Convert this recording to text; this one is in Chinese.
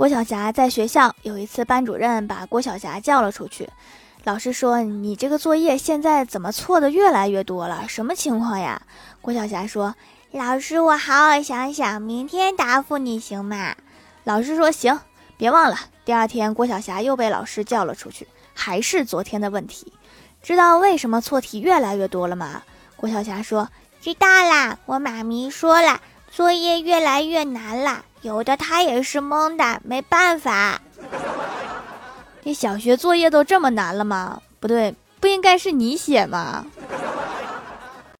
郭晓霞在学校有一次，班主任把郭晓霞叫了出去。老师说：“你这个作业现在怎么错的越来越多了？什么情况呀？”郭晓霞说：“老师，我好好想想，明天答复你行吗？”老师说：“行，别忘了。”第二天，郭晓霞又被老师叫了出去，还是昨天的问题。知道为什么错题越来越多了吗？郭晓霞说：“知道啦，我妈咪说了，作业越来越难了。”有的他也是蒙的，没办法。你小学作业都这么难了吗？不对，不应该是你写吗？